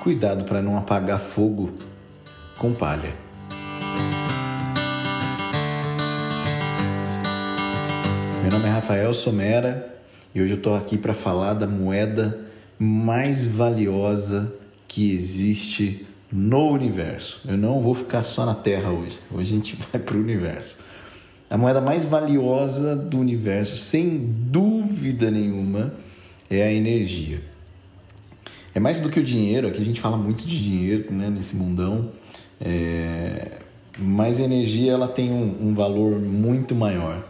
Cuidado para não apagar fogo com palha. Meu nome é Rafael Somera e hoje eu estou aqui para falar da moeda mais valiosa que existe no universo. Eu não vou ficar só na Terra hoje. Hoje a gente vai para o universo. A moeda mais valiosa do universo, sem dúvida nenhuma, é a energia. É mais do que o dinheiro, aqui a gente fala muito de dinheiro né, nesse mundão, é... mas a energia ela tem um, um valor muito maior,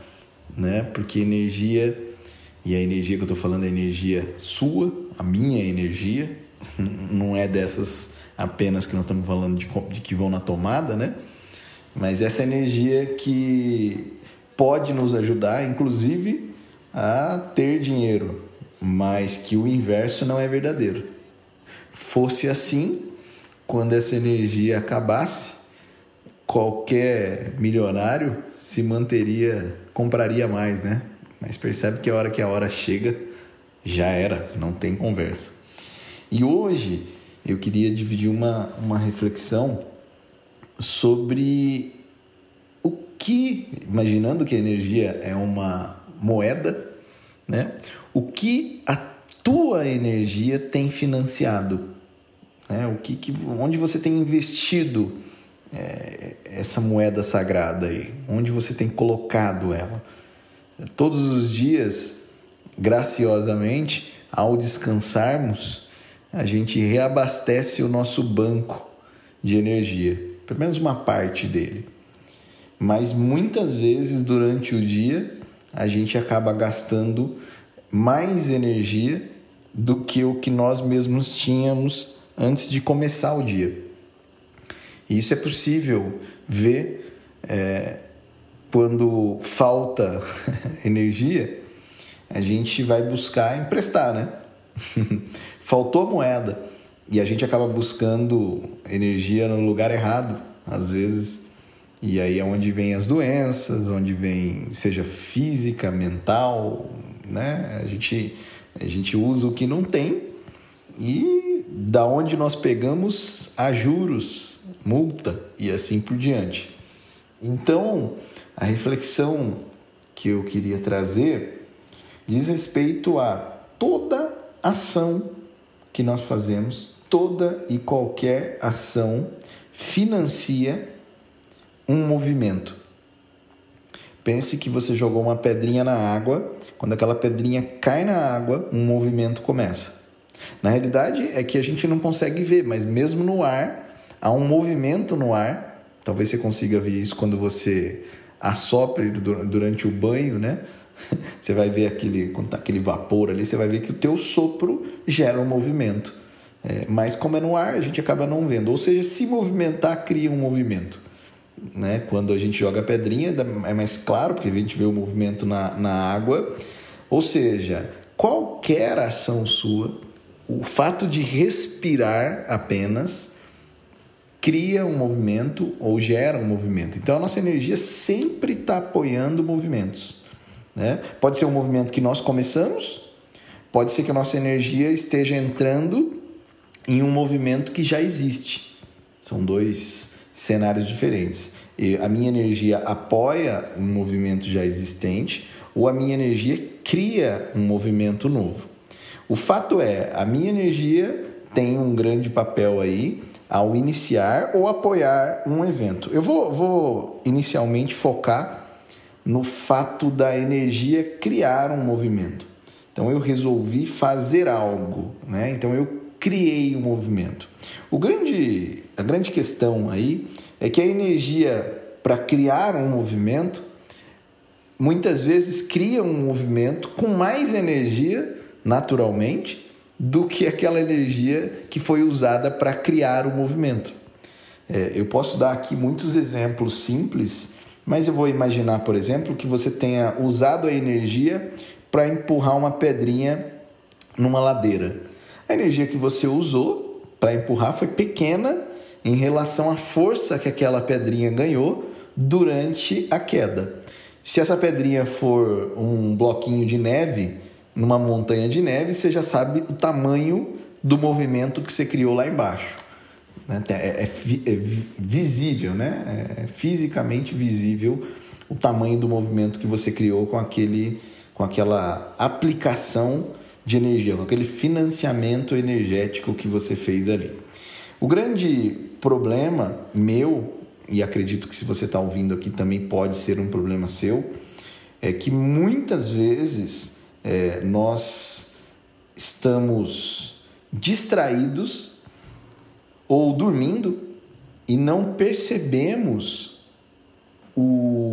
né? porque energia, e a energia que eu estou falando é a energia sua, a minha energia, não é dessas apenas que nós estamos falando de, de que vão na tomada, né? mas essa energia que pode nos ajudar, inclusive, a ter dinheiro, mas que o inverso não é verdadeiro fosse assim, quando essa energia acabasse, qualquer milionário se manteria, compraria mais, né? Mas percebe que a hora que a hora chega, já era, não tem conversa. E hoje eu queria dividir uma, uma reflexão sobre o que, imaginando que a energia é uma moeda, né? O que a tua energia tem financiado? Né? O que, que, onde você tem investido é, essa moeda sagrada aí? Onde você tem colocado ela? Todos os dias, graciosamente, ao descansarmos, a gente reabastece o nosso banco de energia, pelo menos uma parte dele. Mas muitas vezes durante o dia a gente acaba gastando mais energia do que o que nós mesmos tínhamos antes de começar o dia. E isso é possível ver é, quando falta energia, a gente vai buscar emprestar, né? Faltou moeda e a gente acaba buscando energia no lugar errado, às vezes. E aí é onde vem as doenças, onde vem, seja física, mental, né? A gente a gente usa o que não tem e da onde nós pegamos a juros, multa e assim por diante. Então, a reflexão que eu queria trazer diz respeito a toda ação que nós fazemos, toda e qualquer ação financia um movimento. Pense que você jogou uma pedrinha na água, quando aquela pedrinha cai na água, um movimento começa. Na realidade é que a gente não consegue ver, mas mesmo no ar, há um movimento no ar. Talvez você consiga ver isso quando você assopre durante o banho, né? Você vai ver aquele, quando tá aquele vapor ali, você vai ver que o teu sopro gera um movimento. É, mas como é no ar, a gente acaba não vendo. Ou seja, se movimentar, cria um movimento né? Quando a gente joga a pedrinha, é mais claro, porque a gente vê o movimento na, na água. Ou seja, qualquer ação sua, o fato de respirar apenas cria um movimento ou gera um movimento. Então a nossa energia sempre está apoiando movimentos. Né? Pode ser um movimento que nós começamos, pode ser que a nossa energia esteja entrando em um movimento que já existe. São dois cenários diferentes. E a minha energia apoia um movimento já existente ou a minha energia cria um movimento novo. O fato é, a minha energia tem um grande papel aí ao iniciar ou apoiar um evento. Eu vou, vou inicialmente focar no fato da energia criar um movimento. Então eu resolvi fazer algo, né? Então eu criei um movimento. O grande, a grande questão aí é que a energia para criar um movimento muitas vezes cria um movimento com mais energia, naturalmente, do que aquela energia que foi usada para criar o movimento. É, eu posso dar aqui muitos exemplos simples, mas eu vou imaginar, por exemplo, que você tenha usado a energia para empurrar uma pedrinha numa ladeira. A energia que você usou para empurrar foi pequena em relação à força que aquela pedrinha ganhou durante a queda. Se essa pedrinha for um bloquinho de neve, numa montanha de neve, você já sabe o tamanho do movimento que você criou lá embaixo. Né? É, é, é, visível, né? é fisicamente visível o tamanho do movimento que você criou com, aquele, com aquela aplicação de energia, com aquele financiamento energético que você fez ali. O grande problema meu, e acredito que se você está ouvindo aqui também pode ser um problema seu, é que muitas vezes é, nós estamos distraídos ou dormindo e não percebemos o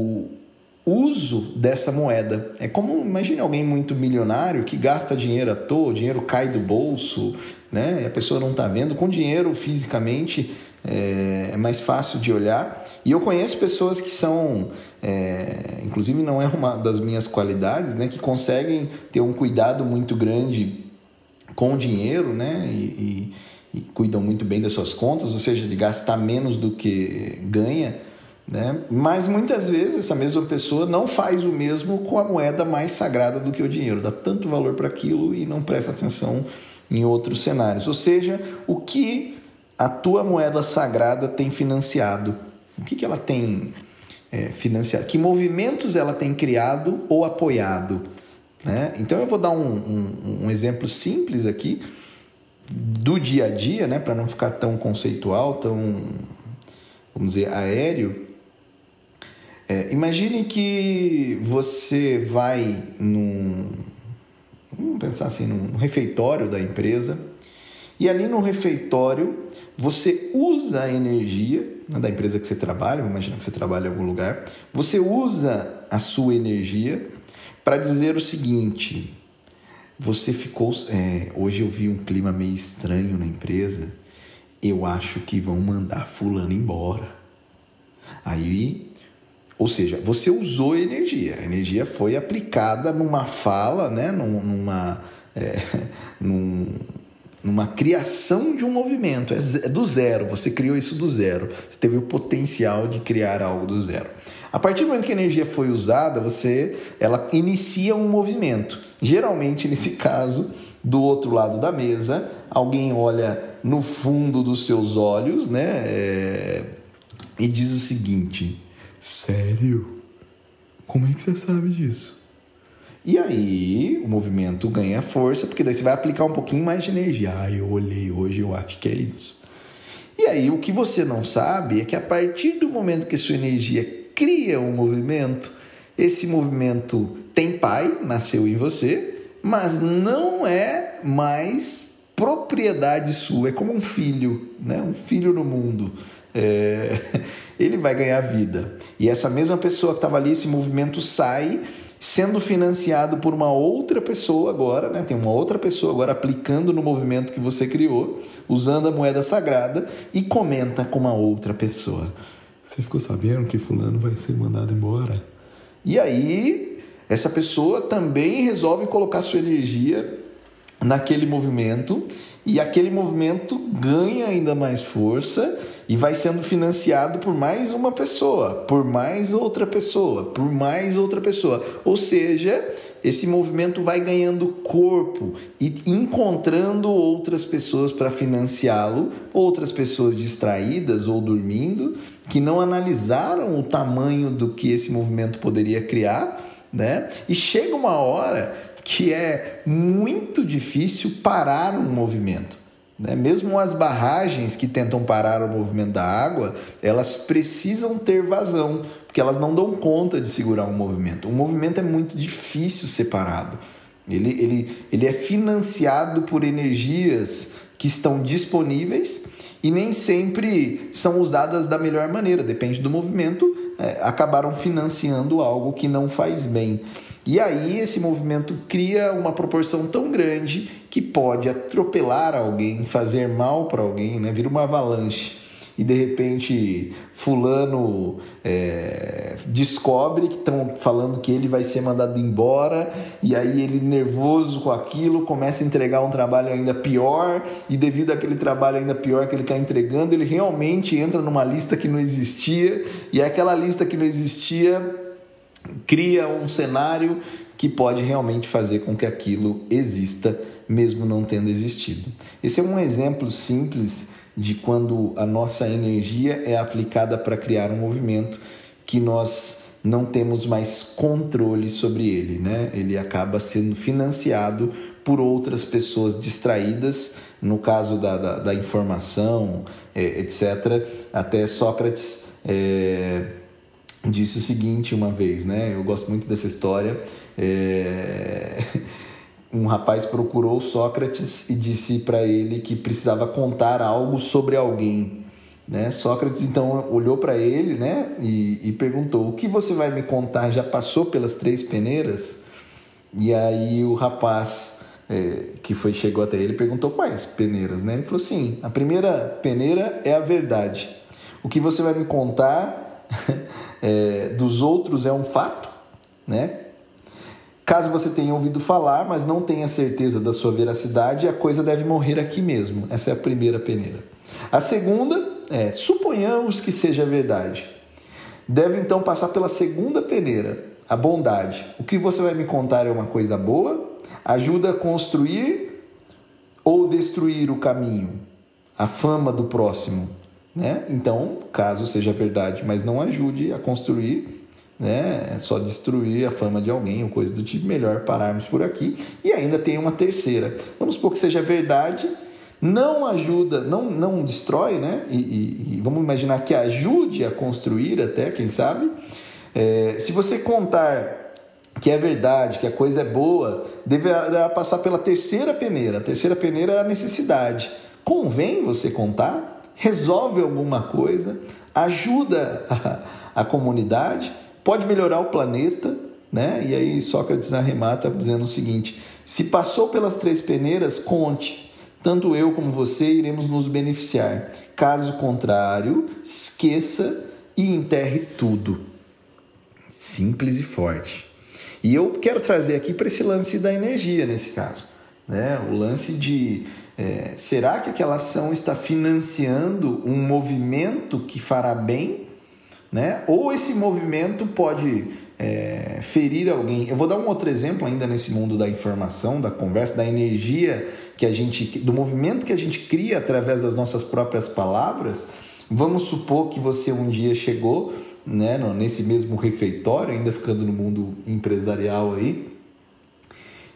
uso dessa moeda. É como, imagine alguém muito milionário que gasta dinheiro à toa, o dinheiro cai do bolso, né? A pessoa não está vendo. Com dinheiro fisicamente é, é, mais fácil de olhar. E eu conheço pessoas que são, é, inclusive não é uma das minhas qualidades, né? Que conseguem ter um cuidado muito grande com o dinheiro, né? E, e, e cuidam muito bem das suas contas, ou seja, de gastar menos do que ganha. Né? Mas muitas vezes essa mesma pessoa não faz o mesmo com a moeda mais sagrada do que o dinheiro, dá tanto valor para aquilo e não presta atenção em outros cenários. Ou seja, o que a tua moeda sagrada tem financiado? O que, que ela tem é, financiado? Que movimentos ela tem criado ou apoiado? Né? Então eu vou dar um, um, um exemplo simples aqui do dia a dia, né, para não ficar tão conceitual, tão, vamos dizer, aéreo. É, imagine que você vai num, vamos pensar assim, num refeitório da empresa e ali no refeitório você usa a energia né, da empresa que você trabalha, imagina que você trabalha em algum lugar, você usa a sua energia para dizer o seguinte: você ficou. É, hoje eu vi um clima meio estranho na empresa. Eu acho que vão mandar fulano embora. Aí, ou seja, você usou energia. A energia foi aplicada numa fala, né? numa, é, num, numa criação de um movimento. É, é do zero. Você criou isso do zero. Você teve o potencial de criar algo do zero. A partir do momento que a energia foi usada, você, ela inicia um movimento. Geralmente, nesse caso, do outro lado da mesa, alguém olha no fundo dos seus olhos, né, é, e diz o seguinte: Sério? Como é que você sabe disso? E aí o movimento ganha força, porque daí você vai aplicar um pouquinho mais de energia. Ah, eu olhei hoje, eu acho que é isso. E aí o que você não sabe é que a partir do momento que sua energia cria um movimento. Esse movimento tem pai, nasceu em você, mas não é mais propriedade sua, é como um filho, né? um filho no mundo. É... Ele vai ganhar vida. E essa mesma pessoa que estava ali, esse movimento sai sendo financiado por uma outra pessoa agora, né? Tem uma outra pessoa agora aplicando no movimento que você criou, usando a moeda sagrada e comenta com uma outra pessoa. Você ficou sabendo que fulano vai ser mandado embora? E aí, essa pessoa também resolve colocar sua energia naquele movimento e aquele movimento ganha ainda mais força e vai sendo financiado por mais uma pessoa, por mais outra pessoa, por mais outra pessoa. Ou seja, esse movimento vai ganhando corpo e encontrando outras pessoas para financiá-lo, outras pessoas distraídas ou dormindo, que não analisaram o tamanho do que esse movimento poderia criar, né? E chega uma hora que é muito difícil parar um movimento. Né? Mesmo as barragens que tentam parar o movimento da água, elas precisam ter vazão, porque elas não dão conta de segurar um movimento. O movimento é muito difícil separado. Ele, ele, ele é financiado por energias que estão disponíveis e nem sempre são usadas da melhor maneira, depende do movimento, é, acabaram financiando algo que não faz bem. E aí esse movimento cria uma proporção tão grande que pode atropelar alguém, fazer mal para alguém, né? vira uma avalanche e de repente fulano é, descobre que estão falando que ele vai ser mandado embora e aí ele nervoso com aquilo começa a entregar um trabalho ainda pior e devido àquele trabalho ainda pior que ele está entregando ele realmente entra numa lista que não existia e aquela lista que não existia cria um cenário que pode realmente fazer com que aquilo exista, mesmo não tendo existido. Esse é um exemplo simples de quando a nossa energia é aplicada para criar um movimento que nós não temos mais controle sobre ele, né? Ele acaba sendo financiado por outras pessoas distraídas, no caso da, da, da informação, é, etc. Até Sócrates é, disse o seguinte uma vez, né? Eu gosto muito dessa história. É... Um rapaz procurou Sócrates e disse para ele que precisava contar algo sobre alguém. Né? Sócrates então olhou para ele né? E, e, perguntou: O que você vai me contar? Já passou pelas três peneiras? E aí o rapaz é, que foi chegou até ele perguntou quais peneiras. Né? Ele falou: Sim, a primeira peneira é a verdade. O que você vai me contar é, dos outros é um fato, né? Caso você tenha ouvido falar, mas não tenha certeza da sua veracidade, a coisa deve morrer aqui mesmo. Essa é a primeira peneira. A segunda é: suponhamos que seja verdade. Deve então passar pela segunda peneira, a bondade. O que você vai me contar é uma coisa boa? Ajuda a construir ou destruir o caminho? A fama do próximo, né? Então, caso seja verdade, mas não ajude a construir né? É só destruir a fama de alguém ou coisa do tipo, melhor pararmos por aqui. E ainda tem uma terceira. Vamos supor que seja verdade, não ajuda, não, não destrói, né? E, e, e vamos imaginar que ajude a construir até, quem sabe. É, se você contar que é verdade, que a coisa é boa, deverá passar pela terceira peneira. A terceira peneira é a necessidade. Convém você contar? Resolve alguma coisa? Ajuda a, a comunidade? pode melhorar o planeta, né? E aí Sócrates arremata dizendo o seguinte: se passou pelas três peneiras, conte. Tanto eu como você iremos nos beneficiar. Caso contrário, esqueça e enterre tudo. Simples e forte. E eu quero trazer aqui para esse lance da energia nesse caso, né? O lance de é, será que aquela ação está financiando um movimento que fará bem né? Ou esse movimento pode é, ferir alguém. Eu vou dar um outro exemplo ainda nesse mundo da informação, da conversa, da energia que a gente, do movimento que a gente cria através das nossas próprias palavras. Vamos supor que você um dia chegou, né, nesse mesmo refeitório, ainda ficando no mundo empresarial aí,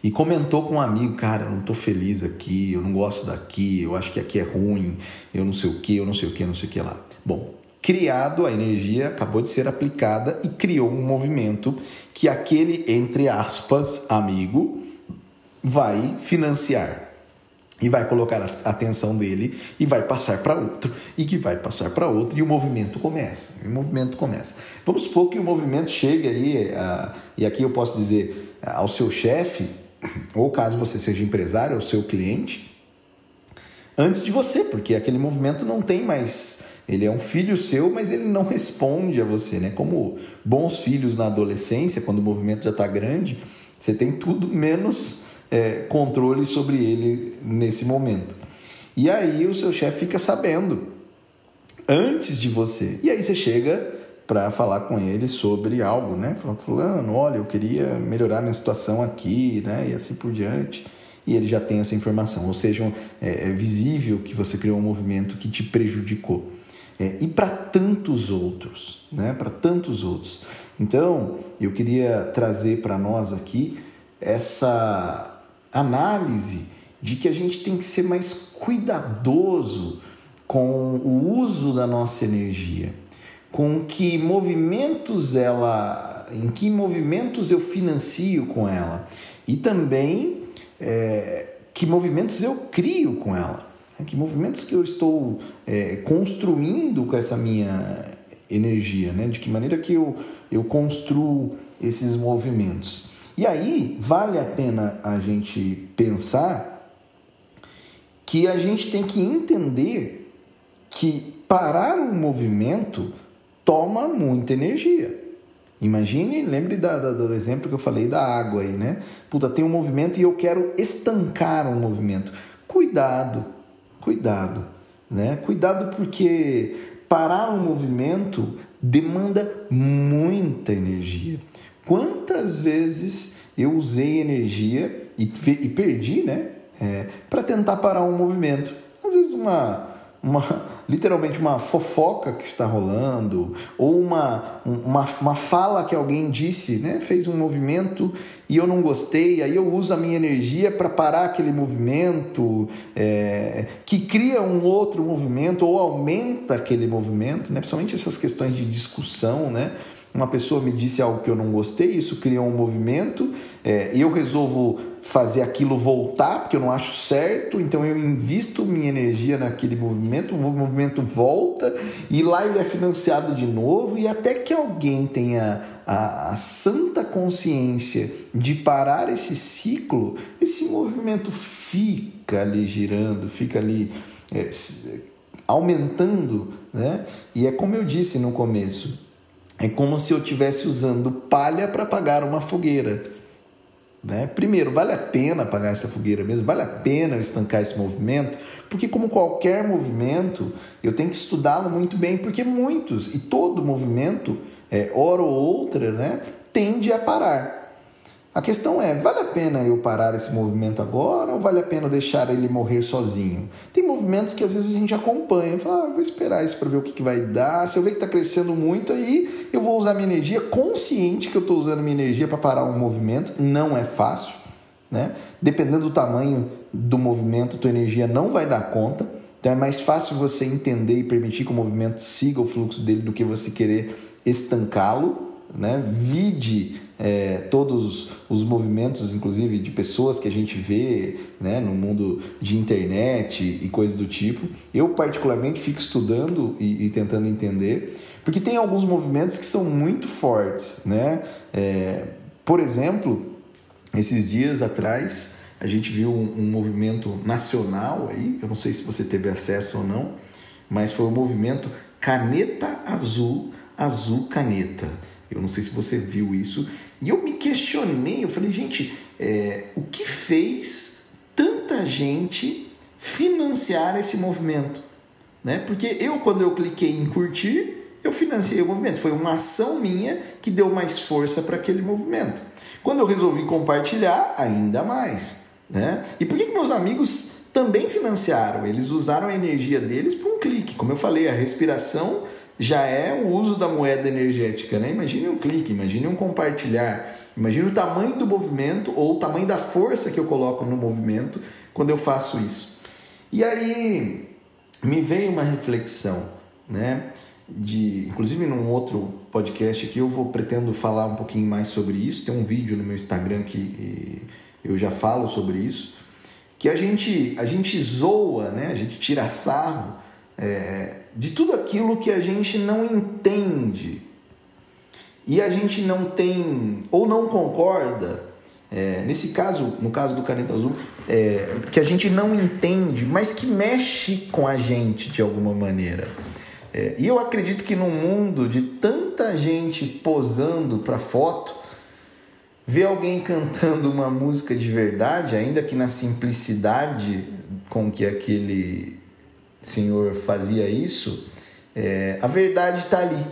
e comentou com um amigo, cara, eu não tô feliz aqui, eu não gosto daqui, eu acho que aqui é ruim, eu não sei o que, eu não sei o que, eu não sei o que lá. Bom, criado, a energia acabou de ser aplicada e criou um movimento que aquele, entre aspas, amigo, vai financiar e vai colocar a atenção dele e vai passar para outro e que vai passar para outro e o movimento começa. o movimento começa. Vamos supor que o movimento chegue aí, a, e aqui eu posso dizer ao seu chefe, ou caso você seja empresário, ao seu cliente, antes de você, porque aquele movimento não tem mais ele é um filho seu, mas ele não responde a você, né? Como bons filhos na adolescência, quando o movimento já está grande, você tem tudo menos é, controle sobre ele nesse momento. E aí o seu chefe fica sabendo antes de você. E aí você chega para falar com ele sobre algo, né? Falando, fulano, olha, eu queria melhorar minha situação aqui, né? E assim por diante. E ele já tem essa informação. Ou seja, é, é visível que você criou um movimento que te prejudicou é, e para tantos outros, né? Para tantos outros. Então, eu queria trazer para nós aqui essa análise de que a gente tem que ser mais cuidadoso com o uso da nossa energia, com que movimentos ela, em que movimentos eu financio com ela e também é, que movimentos eu crio com ela. Né? Que movimentos que eu estou é, construindo com essa minha energia, né? De que maneira que eu, eu construo esses movimentos. E aí vale a pena a gente pensar que a gente tem que entender que parar um movimento toma muita energia. Imagine, lembre da, da, do exemplo que eu falei da água aí, né? Puta, tem um movimento e eu quero estancar um movimento. Cuidado, cuidado, né? Cuidado porque parar um movimento demanda muita energia. Quantas vezes eu usei energia e, e perdi, né? É, para tentar parar um movimento. Às vezes uma, uma literalmente uma fofoca que está rolando, ou uma, uma, uma fala que alguém disse, né? fez um movimento e eu não gostei, aí eu uso a minha energia para parar aquele movimento, é, que cria um outro movimento ou aumenta aquele movimento, né? principalmente essas questões de discussão, né? Uma pessoa me disse algo que eu não gostei, isso cria um movimento, é, eu resolvo fazer aquilo voltar, porque eu não acho certo, então eu invisto minha energia naquele movimento, o movimento volta e lá ele é financiado de novo, e até que alguém tenha a, a santa consciência de parar esse ciclo, esse movimento fica ali girando, fica ali. É, aumentando, né? E é como eu disse no começo, é como se eu estivesse usando palha para apagar uma fogueira. Né? Primeiro, vale a pena apagar essa fogueira mesmo? Vale a pena eu estancar esse movimento? Porque, como qualquer movimento, eu tenho que estudá-lo muito bem, porque muitos e todo movimento, é, hora ou outra, né, tende a parar. A questão é, vale a pena eu parar esse movimento agora ou vale a pena deixar ele morrer sozinho? Tem movimentos que às vezes a gente acompanha, fala, ah, vou esperar isso para ver o que, que vai dar. Se eu ver que está crescendo muito, aí eu vou usar minha energia, consciente que eu estou usando minha energia para parar um movimento. Não é fácil, né? Dependendo do tamanho do movimento, tua energia não vai dar conta. Então é mais fácil você entender e permitir que o movimento siga o fluxo dele do que você querer estancá-lo, né? Vide é, todos os movimentos, inclusive de pessoas que a gente vê né, no mundo de internet e coisas do tipo. Eu, particularmente, fico estudando e, e, tentando entender, porque tem alguns movimentos que são muito fortes. Né? É, por exemplo, esses dias atrás, a gente viu um, um movimento nacional aí, eu não sei se você teve acesso ou não, mas foi o movimento Caneta Azul, Azul Caneta. Eu não sei se você viu isso. E eu me questionei, eu falei, gente, é, o que fez tanta gente financiar esse movimento? Né? Porque eu, quando eu cliquei em curtir, eu financiei o movimento. Foi uma ação minha que deu mais força para aquele movimento. Quando eu resolvi compartilhar, ainda mais. Né? E por que, que meus amigos também financiaram? Eles usaram a energia deles para um clique. Como eu falei, a respiração já é o uso da moeda energética, né? Imagine um clique, imagine um compartilhar, imagine o tamanho do movimento ou o tamanho da força que eu coloco no movimento quando eu faço isso. E aí me veio uma reflexão, né? De, inclusive num outro podcast aqui eu vou pretendo falar um pouquinho mais sobre isso. Tem um vídeo no meu Instagram que eu já falo sobre isso, que a gente a gente zoa, né? A gente tira sarro é, de tudo aquilo que a gente não entende e a gente não tem ou não concorda. É, nesse caso, no caso do Caneta Azul, é, que a gente não entende, mas que mexe com a gente de alguma maneira. É, e eu acredito que no mundo de tanta gente posando para foto, ver alguém cantando uma música de verdade, ainda que na simplicidade com que aquele Senhor fazia isso, é, a verdade está ali,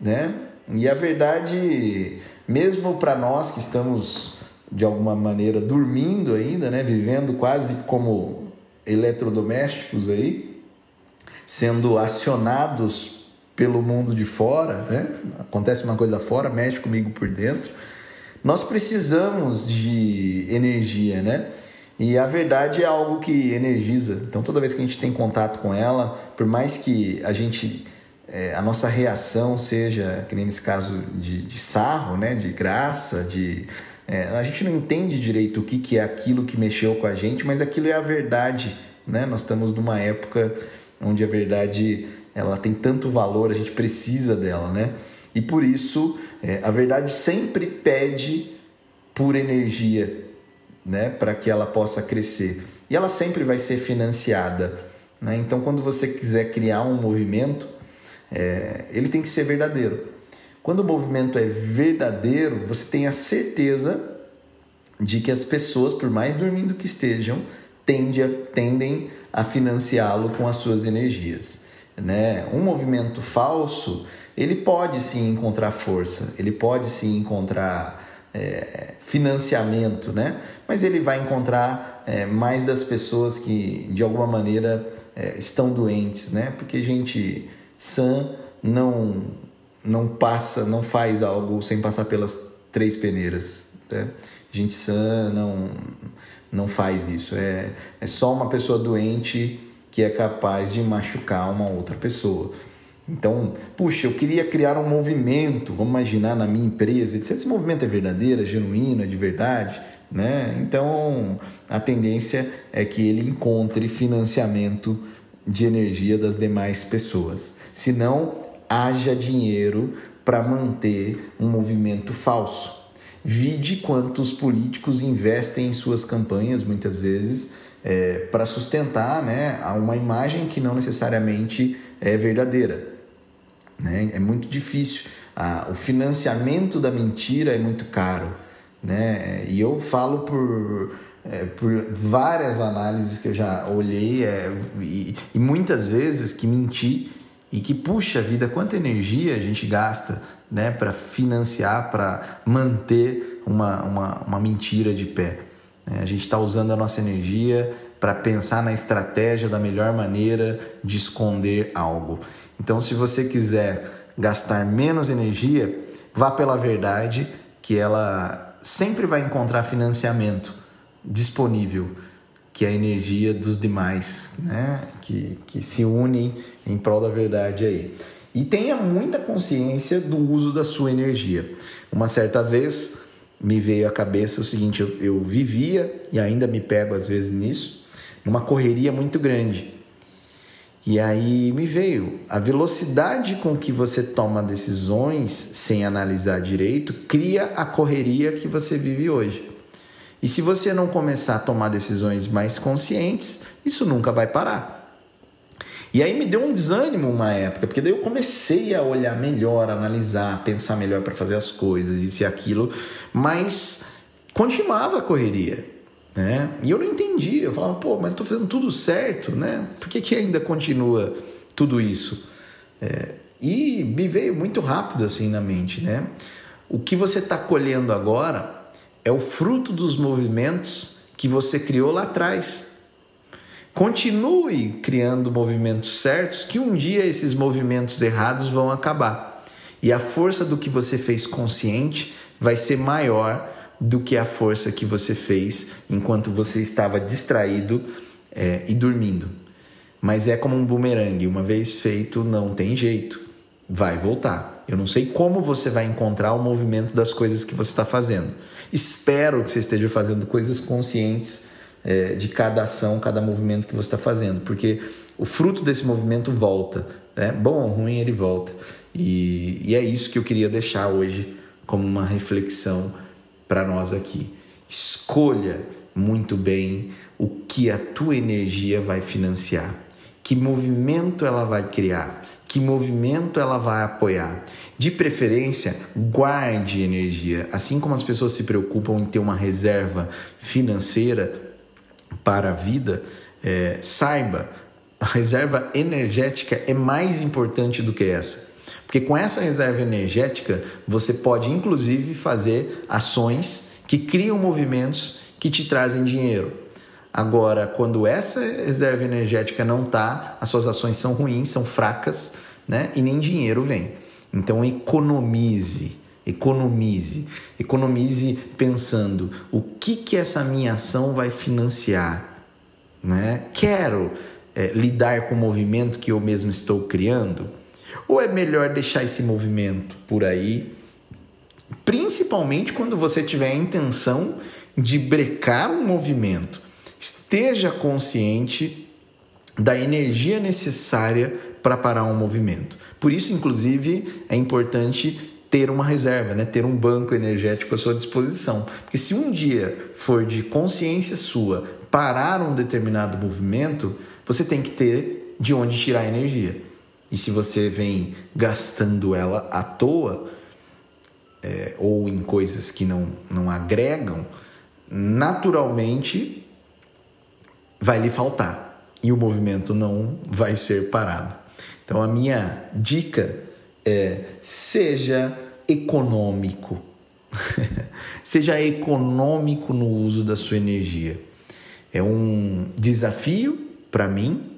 né? E a verdade, mesmo para nós que estamos de alguma maneira dormindo ainda, né? Vivendo quase como eletrodomésticos aí, sendo acionados pelo mundo de fora, né? Acontece uma coisa fora, mexe comigo por dentro. Nós precisamos de energia, né? E a verdade é algo que energiza. Então, toda vez que a gente tem contato com ela, por mais que a gente é, a nossa reação seja, que nem nesse caso de, de sarro, né, de graça, de é, a gente não entende direito o que, que é aquilo que mexeu com a gente, mas aquilo é a verdade, né? Nós estamos numa época onde a verdade ela tem tanto valor, a gente precisa dela, né? E por isso é, a verdade sempre pede por energia, né, para que ela possa crescer. E ela sempre vai ser financiada. Né? Então, quando você quiser criar um movimento, é, ele tem que ser verdadeiro. Quando o movimento é verdadeiro, você tem a certeza de que as pessoas, por mais dormindo que estejam, tende a, tendem a financiá-lo com as suas energias. Né? Um movimento falso, ele pode sim encontrar força, ele pode sim encontrar é, financiamento, né? Mas ele vai encontrar é, mais das pessoas que de alguma maneira é, estão doentes, né? Porque gente sã não não passa, não faz algo sem passar pelas três peneiras. Né? Gente sã não não faz isso. É, é só uma pessoa doente que é capaz de machucar uma outra pessoa. Então, puxa, eu queria criar um movimento, vamos imaginar na minha empresa, se esse movimento é verdadeiro, é genuíno, é de verdade, né? Então, a tendência é que ele encontre financiamento de energia das demais pessoas. Se não, haja dinheiro para manter um movimento falso. Vide quantos políticos investem em suas campanhas, muitas vezes, é, para sustentar né, uma imagem que não necessariamente é verdadeira. Né? É muito difícil. Ah, o financiamento da mentira é muito caro. Né? E eu falo por, é, por várias análises que eu já olhei é, e, e muitas vezes que menti e que puxa vida, quanta energia a gente gasta né, para financiar, para manter uma, uma, uma mentira de pé. Né? A gente está usando a nossa energia para pensar na estratégia da melhor maneira de esconder algo. Então, se você quiser gastar menos energia, vá pela verdade, que ela sempre vai encontrar financiamento disponível, que é a energia dos demais, né? que, que se unem em prol da verdade aí. E tenha muita consciência do uso da sua energia. Uma certa vez me veio à cabeça o seguinte: eu, eu vivia e ainda me pego às vezes nisso numa correria muito grande. E aí me veio a velocidade com que você toma decisões sem analisar direito cria a correria que você vive hoje. E se você não começar a tomar decisões mais conscientes, isso nunca vai parar. E aí me deu um desânimo uma época, porque daí eu comecei a olhar melhor, analisar, pensar melhor para fazer as coisas, isso e aquilo, mas continuava a correria. Né? E eu não entendia, eu falava, pô, mas estou fazendo tudo certo, né? Por que, que ainda continua tudo isso? É, e me veio muito rápido assim na mente, né? O que você está colhendo agora é o fruto dos movimentos que você criou lá atrás. Continue criando movimentos certos, que um dia esses movimentos errados vão acabar. E a força do que você fez consciente vai ser maior do que a força que você fez enquanto você estava distraído é, e dormindo. Mas é como um bumerangue, uma vez feito, não tem jeito, vai voltar. Eu não sei como você vai encontrar o movimento das coisas que você está fazendo. Espero que você esteja fazendo coisas conscientes é, de cada ação, cada movimento que você está fazendo, porque o fruto desse movimento volta. Né? Bom ou ruim, ele volta. E, e é isso que eu queria deixar hoje como uma reflexão para nós aqui. Escolha muito bem o que a tua energia vai financiar, que movimento ela vai criar, que movimento ela vai apoiar. De preferência, guarde energia. Assim como as pessoas se preocupam em ter uma reserva financeira para a vida, é, saiba, a reserva energética é mais importante do que essa. Porque com essa reserva energética, você pode inclusive fazer ações que criam movimentos que te trazem dinheiro. Agora, quando essa reserva energética não está, as suas ações são ruins, são fracas, né? E nem dinheiro vem. Então economize, economize, economize pensando o que que essa minha ação vai financiar, né? Quero é, lidar com o movimento que eu mesmo estou criando. Ou é melhor deixar esse movimento por aí, principalmente quando você tiver a intenção de brecar um movimento? Esteja consciente da energia necessária para parar um movimento. Por isso, inclusive, é importante ter uma reserva, né? ter um banco energético à sua disposição. Porque se um dia for de consciência sua parar um determinado movimento, você tem que ter de onde tirar energia. E se você vem gastando ela à toa, é, ou em coisas que não, não agregam, naturalmente vai lhe faltar e o movimento não vai ser parado. Então a minha dica é seja econômico, seja econômico no uso da sua energia. É um desafio para mim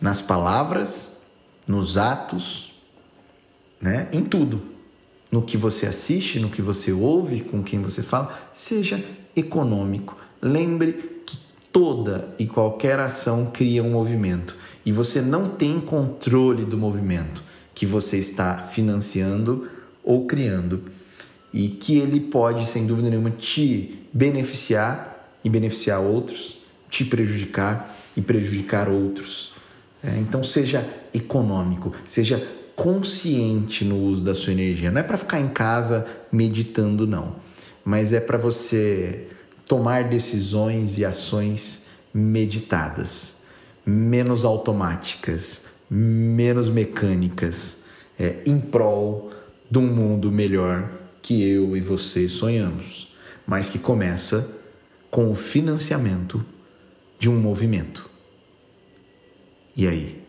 nas palavras, nos atos, né? em tudo. No que você assiste, no que você ouve, com quem você fala, seja econômico. Lembre que toda e qualquer ação cria um movimento e você não tem controle do movimento que você está financiando ou criando e que ele pode, sem dúvida nenhuma, te beneficiar e beneficiar outros, te prejudicar e prejudicar outros. É, então seja econômico, seja consciente no uso da sua energia. Não é para ficar em casa meditando, não, mas é para você tomar decisões e ações meditadas, menos automáticas, menos mecânicas, é, em prol de um mundo melhor que eu e você sonhamos, mas que começa com o financiamento de um movimento. E aí,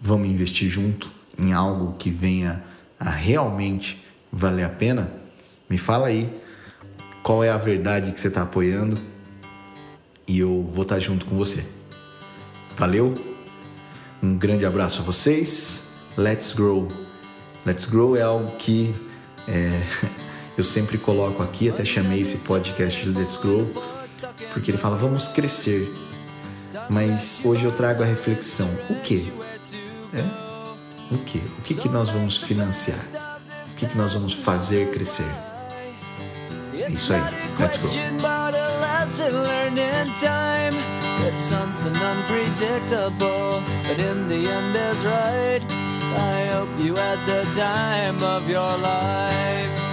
vamos investir junto em algo que venha a realmente valer a pena? Me fala aí qual é a verdade que você está apoiando e eu vou estar tá junto com você. Valeu? Um grande abraço a vocês. Let's grow. Let's grow é algo que é, eu sempre coloco aqui, até chamei esse podcast de Let's Grow, porque ele fala vamos crescer. Mas hoje eu trago a reflexão: o que? É? O que? O que, que nós vamos financiar? O que, que nós vamos fazer crescer? Isso aí. Let's go. It's something unpredictable, but in the end is right. I hope you had the time of your life.